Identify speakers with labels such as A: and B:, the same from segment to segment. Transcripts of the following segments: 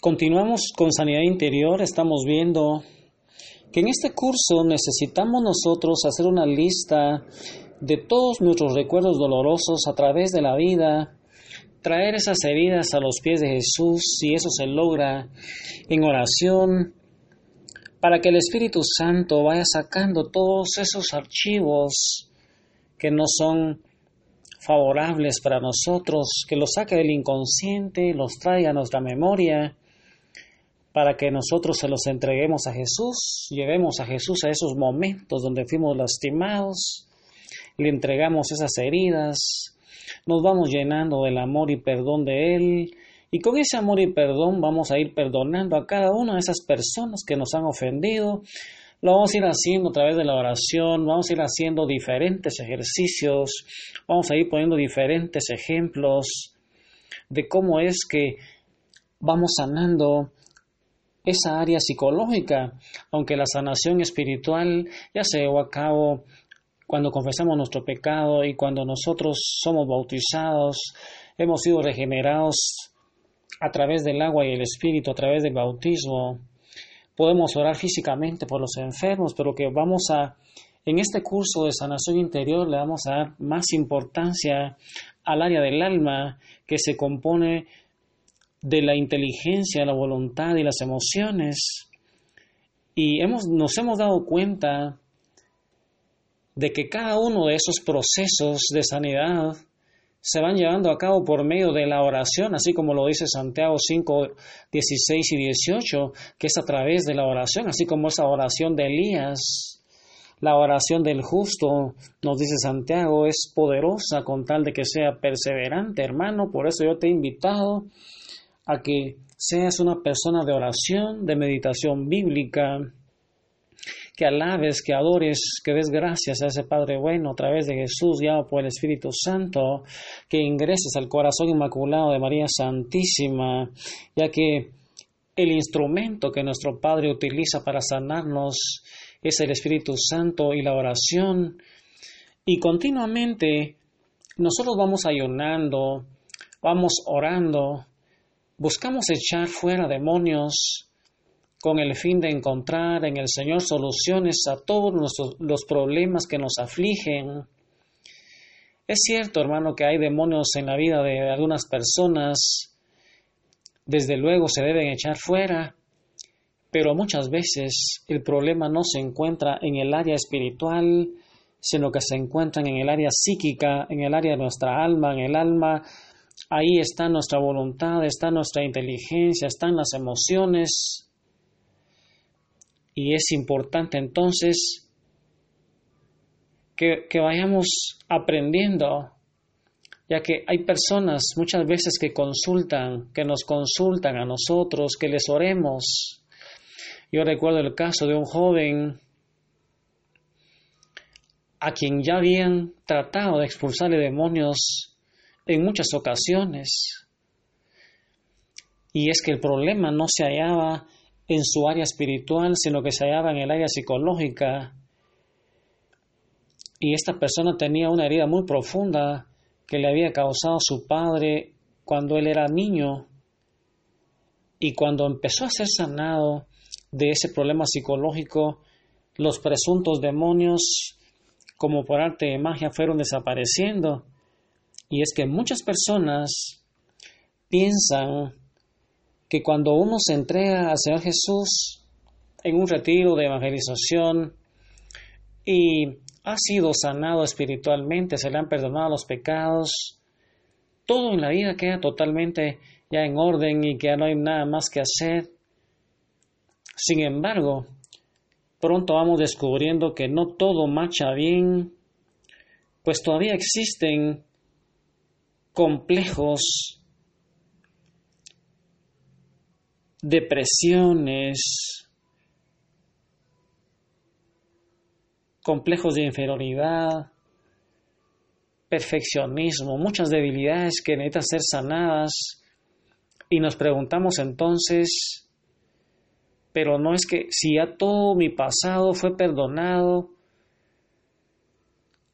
A: Continuamos con sanidad interior, estamos viendo que en este curso necesitamos nosotros hacer una lista de todos nuestros recuerdos dolorosos a través de la vida, traer esas heridas a los pies de Jesús, si eso se logra en oración, para que el Espíritu Santo vaya sacando todos esos archivos que no son favorables para nosotros, que los saque del inconsciente, los traiga a nuestra memoria, para que nosotros se los entreguemos a Jesús, llevemos a Jesús a esos momentos donde fuimos lastimados, le entregamos esas heridas, nos vamos llenando del amor y perdón de Él, y con ese amor y perdón vamos a ir perdonando a cada una de esas personas que nos han ofendido. Lo vamos a ir haciendo a través de la oración, vamos a ir haciendo diferentes ejercicios, vamos a ir poniendo diferentes ejemplos de cómo es que vamos sanando esa área psicológica, aunque la sanación espiritual ya se llevó a cabo cuando confesamos nuestro pecado y cuando nosotros somos bautizados, hemos sido regenerados a través del agua y el espíritu, a través del bautismo. Podemos orar físicamente por los enfermos, pero que vamos a, en este curso de sanación interior, le vamos a dar más importancia al área del alma que se compone de la inteligencia, la voluntad y las emociones. Y hemos, nos hemos dado cuenta de que cada uno de esos procesos de sanidad se van llevando a cabo por medio de la oración, así como lo dice Santiago 5, 16 y 18, que es a través de la oración, así como esa oración de Elías. La oración del justo, nos dice Santiago, es poderosa con tal de que sea perseverante, hermano. Por eso yo te he invitado a que seas una persona de oración, de meditación bíblica, que alabes, que adores, que des gracias a ese Padre bueno a través de Jesús, ya por el Espíritu Santo, que ingreses al corazón inmaculado de María Santísima, ya que el instrumento que nuestro Padre utiliza para sanarnos es el Espíritu Santo y la oración. Y continuamente nosotros vamos ayunando, vamos orando, buscamos echar fuera demonios, con el fin de encontrar en el Señor soluciones a todos los problemas que nos afligen. Es cierto, hermano, que hay demonios en la vida de algunas personas, desde luego se deben echar fuera, pero muchas veces el problema no se encuentra en el área espiritual, sino que se encuentra en el área psíquica, en el área de nuestra alma, en el alma. Ahí está nuestra voluntad, está nuestra inteligencia, están las emociones, y es importante entonces que, vayamos aprendiendo, ya que hay personas muchas veces que consultan, que nos consultan a nosotros, que les oremos. Yo recuerdo el caso de un joven a quien ya habían tratado de expulsarle demonios en muchas ocasiones. Y es que el problema no se hallaba en su área espiritual, sino que se hallaba en el área psicológica. Y esta persona tenía una herida muy profunda que le había causado su padre cuando él era niño. Y cuando empezó a ser sanado de ese problema psicológico, los presuntos demonios, como por arte de magia, fueron desapareciendo. Y es que muchas personas piensan que cuando uno se entrega al Señor Jesús en un retiro de evangelización y ha sido sanado espiritualmente, se le han perdonado los pecados, todo en la vida queda totalmente ya en orden y que ya no hay nada más que hacer. Sin embargo, pronto vamos descubriendo que no todo marcha bien, pues todavía existen complejos depresiones, complejos de inferioridad, perfeccionismo, muchas debilidades que necesitan ser sanadas. Y nos preguntamos entonces, pero no es que si ya todo mi pasado fue perdonado,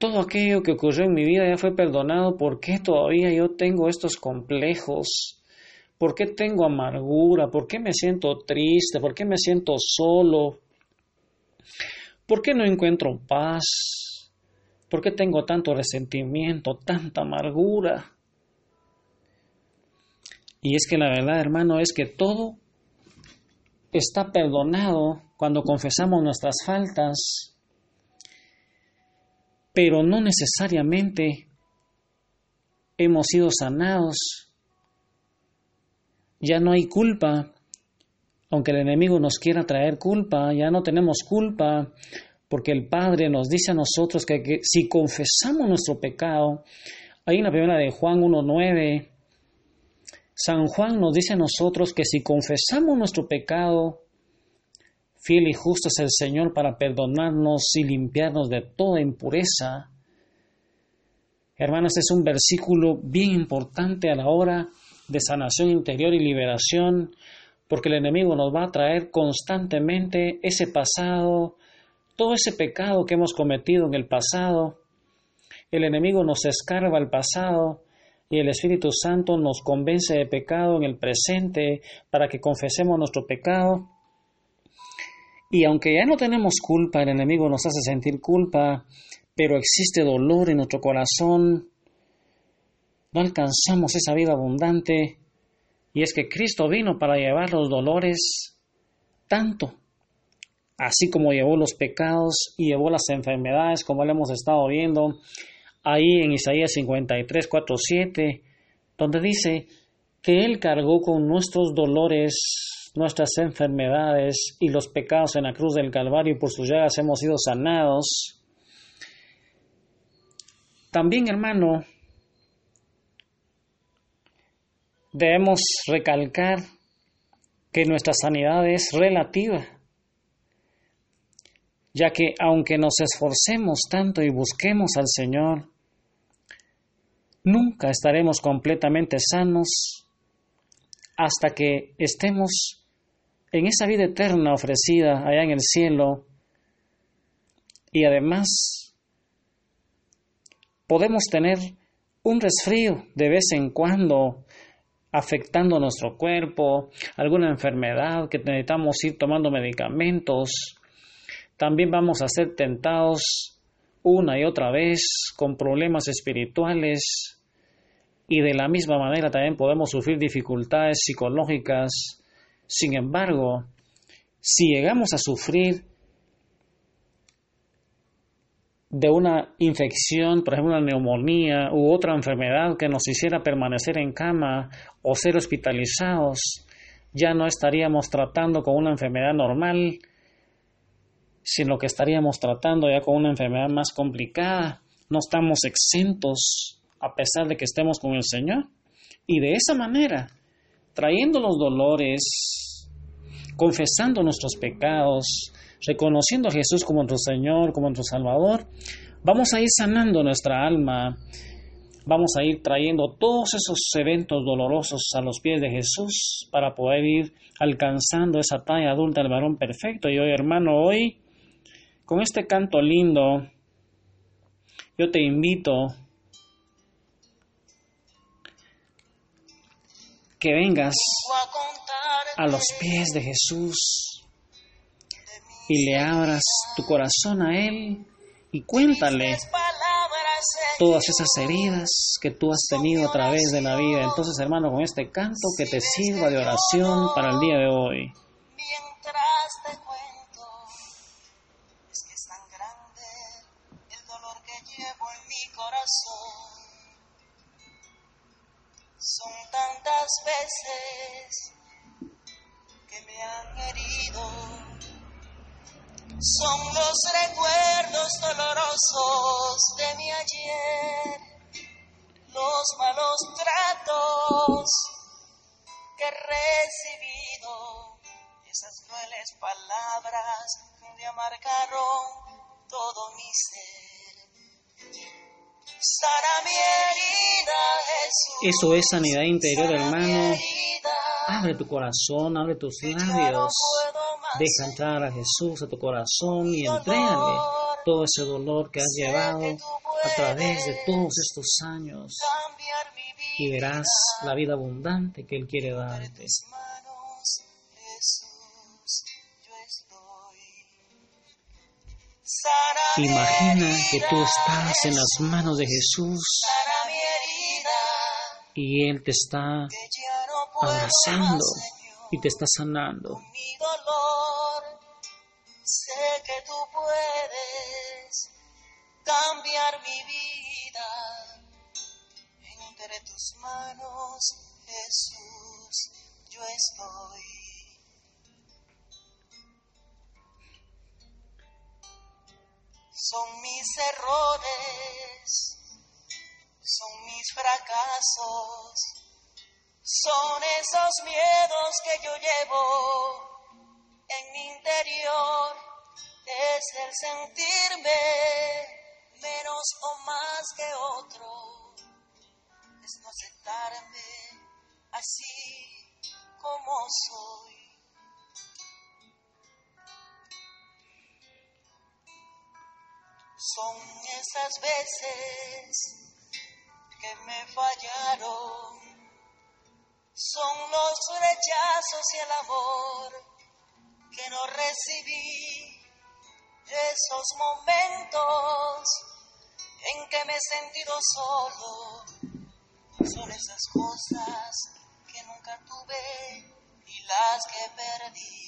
A: todo aquello que ocurrió en mi vida ya fue perdonado, ¿por qué todavía yo tengo estos complejos? ¿Por qué tengo amargura? ¿Por qué me siento triste? ¿Por qué me siento solo? ¿Por qué no encuentro paz? ¿Por qué tengo tanto resentimiento, tanta amargura? Y es que la verdad, hermano, es que todo está perdonado cuando confesamos nuestras faltas, pero no necesariamente hemos sido sanados. Ya no hay culpa, aunque el enemigo nos quiera traer culpa, ya no tenemos culpa, porque el Padre nos dice a nosotros que, si confesamos nuestro pecado, ahí en la primera de Juan 1.9, San Juan nos dice a nosotros que si confesamos nuestro pecado, fiel y justo es el Señor para perdonarnos y limpiarnos de toda impureza. Hermanos, es un versículo bien importante a la hora de sanación interior y liberación, porque el enemigo nos va a traer constantemente ese pasado, todo ese pecado que hemos cometido en el pasado. El enemigo nos escarba el pasado y el Espíritu Santo nos convence de pecado en el presente para que confesemos nuestro pecado. Y aunque ya no tenemos culpa, el enemigo nos hace sentir culpa, pero existe dolor en nuestro corazón, no alcanzamos esa vida abundante, y es que Cristo vino para llevar los dolores tanto, así como llevó los pecados y llevó las enfermedades, como lo hemos estado viendo, ahí en Isaías 53, 4, 7, donde dice que Él cargó con nuestros dolores, nuestras enfermedades y los pecados en la cruz del Calvario y por sus llagas hemos sido sanados. También, hermano, debemos recalcar que nuestra sanidad es relativa, ya que aunque nos esforcemos tanto y busquemos al Señor, nunca estaremos completamente sanos hasta que estemos en esa vida eterna ofrecida allá en el cielo y además podemos tener un resfrío de vez en cuando afectando nuestro cuerpo, alguna enfermedad que necesitamos ir tomando medicamentos. También vamos a ser tentados una y otra vez con problemas espirituales y de la misma manera también podemos sufrir dificultades psicológicas. Sin embargo, si llegamos a sufrir de una infección, por ejemplo una neumonía u otra enfermedad que nos hiciera permanecer en cama o ser hospitalizados, ya no estaríamos tratando con una enfermedad normal, sino que estaríamos tratando ya con una enfermedad más complicada. No estamos exentos a pesar de que estemos con el Señor. Y de esa manera, trayendo los dolores, confesando nuestros pecados, reconociendo a Jesús como nuestro Señor, como nuestro Salvador, vamos a ir sanando nuestra alma, vamos a ir trayendo todos esos eventos dolorosos a los pies de Jesús para poder ir alcanzando esa talla adulta del varón perfecto. Y hoy, hermano, hoy con este canto lindo, yo te invito que vengas a los pies de Jesús y le abras tu corazón a Él y cuéntale todas esas heridas que tú has tenido a través de la vida. Entonces, hermano, con este canto que te sirva de oración para el día de hoy.
B: Tantas veces que me han herido. Son los recuerdos dolorosos de mi ayer, los malos tratos que he recibido, esas crueles palabras me amargaron todo mi ser.
A: Eso es sanidad interior, hermano. Abre tu corazón, abre tus labios. Deja entrar a Jesús a tu corazón y entrégale todo ese dolor que has llevado a través de todos estos años. y verás la vida abundante que Él quiere darte. Imagina que tú estás en las manos de Jesús y Él te está abrazando y te está sanando.
B: Sé que tú puedes cambiar mi vida. Entre tus manos, Jesús, yo estoy. Son mis errores, son mis fracasos, son esos miedos que yo llevo en mi interior. Es el sentirme menos o más que otro. Es no aceptarme así como soy. Son esas veces que me fallaron. Son los rechazos y el amor que no recibí, esos momentos en que me he sentido solo, son esas cosas que nunca tuve y las que perdí.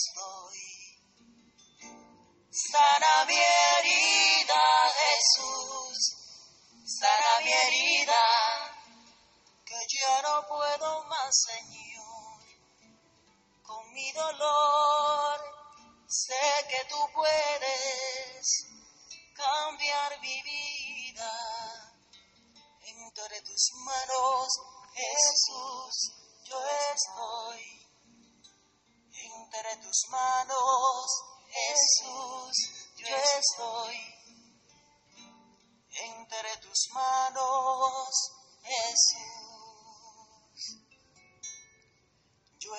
B: Estoy. Sana mi herida, Jesús, sana mi herida, que ya no puedo más, Señor, con mi dolor. Sé que tú puedes cambiar mi vida. Entre tus manos, Jesús, yo estoy. Entre tus manos, Jesús, yo estoy. Entre tus manos, Jesús, yo.